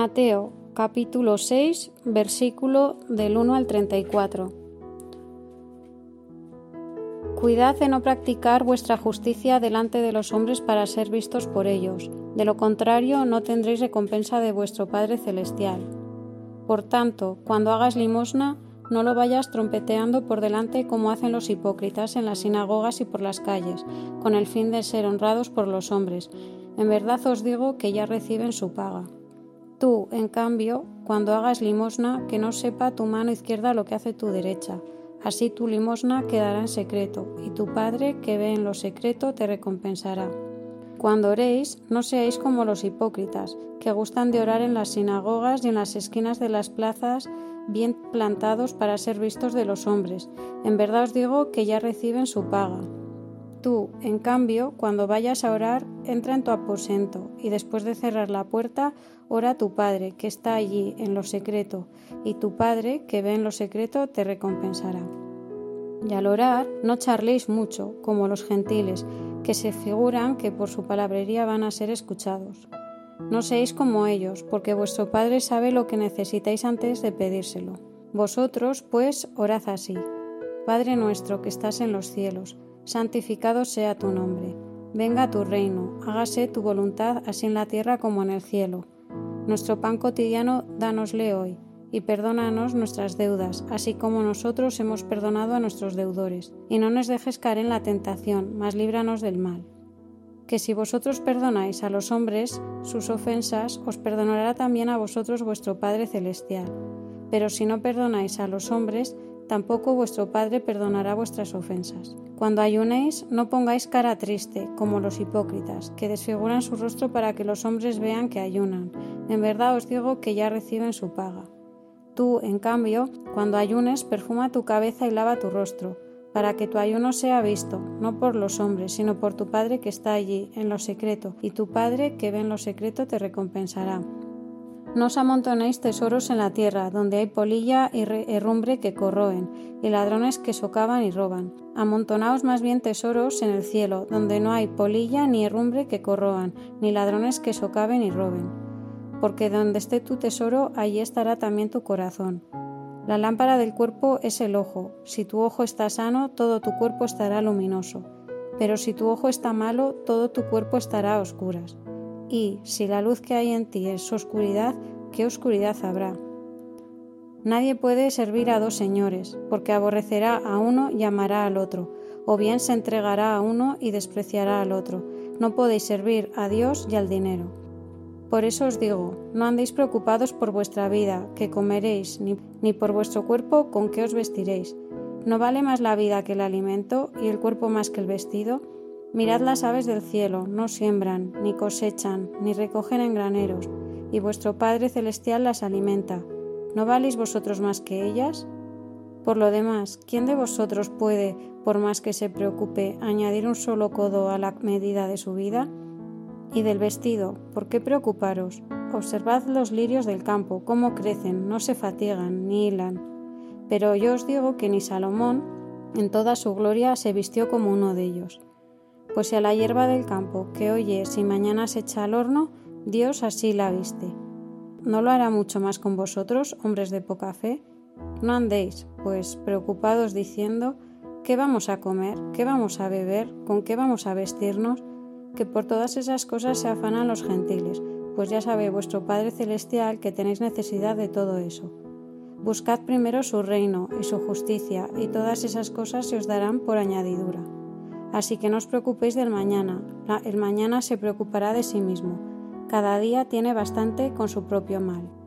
Mateo capítulo 6 versículo del 1 al 34. Cuidad de no practicar vuestra justicia delante de los hombres para ser vistos por ellos, de lo contrario no tendréis recompensa de vuestro Padre Celestial. Por tanto, cuando hagas limosna, no lo vayas trompeteando por delante como hacen los hipócritas en las sinagogas y por las calles, con el fin de ser honrados por los hombres. En verdad os digo que ya reciben su paga. Tú, en cambio, cuando hagas limosna, que no sepa tu mano izquierda lo que hace tu derecha. Así tu limosna quedará en secreto, y tu Padre, que ve en lo secreto, te recompensará. Cuando oréis, no seáis como los hipócritas, que gustan de orar en las sinagogas y en las esquinas de las plazas, bien plantados para ser vistos de los hombres. En verdad os digo que ya reciben su paga. Tú, en cambio, cuando vayas a orar, entra en tu aposento y después de cerrar la puerta, ora a tu Padre, que está allí en lo secreto, y tu Padre, que ve en lo secreto, te recompensará. Y al orar, no charléis mucho, como los gentiles, que se figuran que por su palabrería van a ser escuchados. No seáis como ellos, porque vuestro Padre sabe lo que necesitáis antes de pedírselo. Vosotros, pues, orad así. Padre nuestro que estás en los cielos, santificado sea tu nombre. Venga tu reino, hágase tu voluntad así en la tierra como en el cielo. Nuestro pan cotidiano dánosle hoy, y perdónanos nuestras deudas, así como nosotros hemos perdonado a nuestros deudores. Y no nos dejes caer en la tentación, mas líbranos del mal. Que si vosotros perdonáis a los hombres sus ofensas, os perdonará también a vosotros vuestro Padre Celestial. Pero si no perdonáis a los hombres, tampoco vuestro Padre perdonará vuestras ofensas. Cuando ayunéis, no pongáis cara triste, como los hipócritas, que desfiguran su rostro para que los hombres vean que ayunan. En verdad os digo que ya reciben su paga. Tú, en cambio, cuando ayunes, perfuma tu cabeza y lava tu rostro, para que tu ayuno sea visto, no por los hombres, sino por tu Padre que está allí, en lo secreto, y tu Padre que ve en lo secreto te recompensará. No os amontonéis tesoros en la tierra, donde hay polilla y herrumbre que corroen, y ladrones que socavan y roban. Amontonaos más bien tesoros en el cielo, donde no hay polilla ni herrumbre que corroan, ni ladrones que socaven y roben. Porque donde esté tu tesoro, allí estará también tu corazón. La lámpara del cuerpo es el ojo. Si tu ojo está sano, todo tu cuerpo estará luminoso. Pero si tu ojo está malo, todo tu cuerpo estará a oscuras. Y si la luz que hay en ti es oscuridad, ¿qué oscuridad habrá? Nadie puede servir a dos señores, porque aborrecerá a uno y amará al otro, o bien se entregará a uno y despreciará al otro. No podéis servir a Dios y al dinero. Por eso os digo, no andéis preocupados por vuestra vida, que comeréis, ni, ni por vuestro cuerpo, con qué os vestiréis. ¿No vale más la vida que el alimento y el cuerpo más que el vestido? Mirad las aves del cielo, no siembran, ni cosechan, ni recogen en graneros, y vuestro Padre Celestial las alimenta. ¿No valéis vosotros más que ellas? Por lo demás, ¿quién de vosotros puede, por más que se preocupe, añadir un solo codo a la medida de su vida? Y del vestido, ¿por qué preocuparos? Observad los lirios del campo, cómo crecen, no se fatigan, ni hilan. Pero yo os digo que ni Salomón, en toda su gloria, se vistió como uno de ellos. Pues a la hierba del campo, que oye si mañana se echa al horno, Dios así la viste. ¿No lo hará mucho más con vosotros, hombres de poca fe? No andéis, pues, preocupados diciendo, ¿qué vamos a comer? ¿Qué vamos a beber? ¿Con qué vamos a vestirnos? Que por todas esas cosas se afanan los gentiles, pues ya sabe vuestro Padre Celestial que tenéis necesidad de todo eso. Buscad primero su reino y su justicia, y todas esas cosas se os darán por añadidura. Así que no os preocupéis del mañana, el mañana se preocupará de sí mismo. Cada día tiene bastante con su propio mal.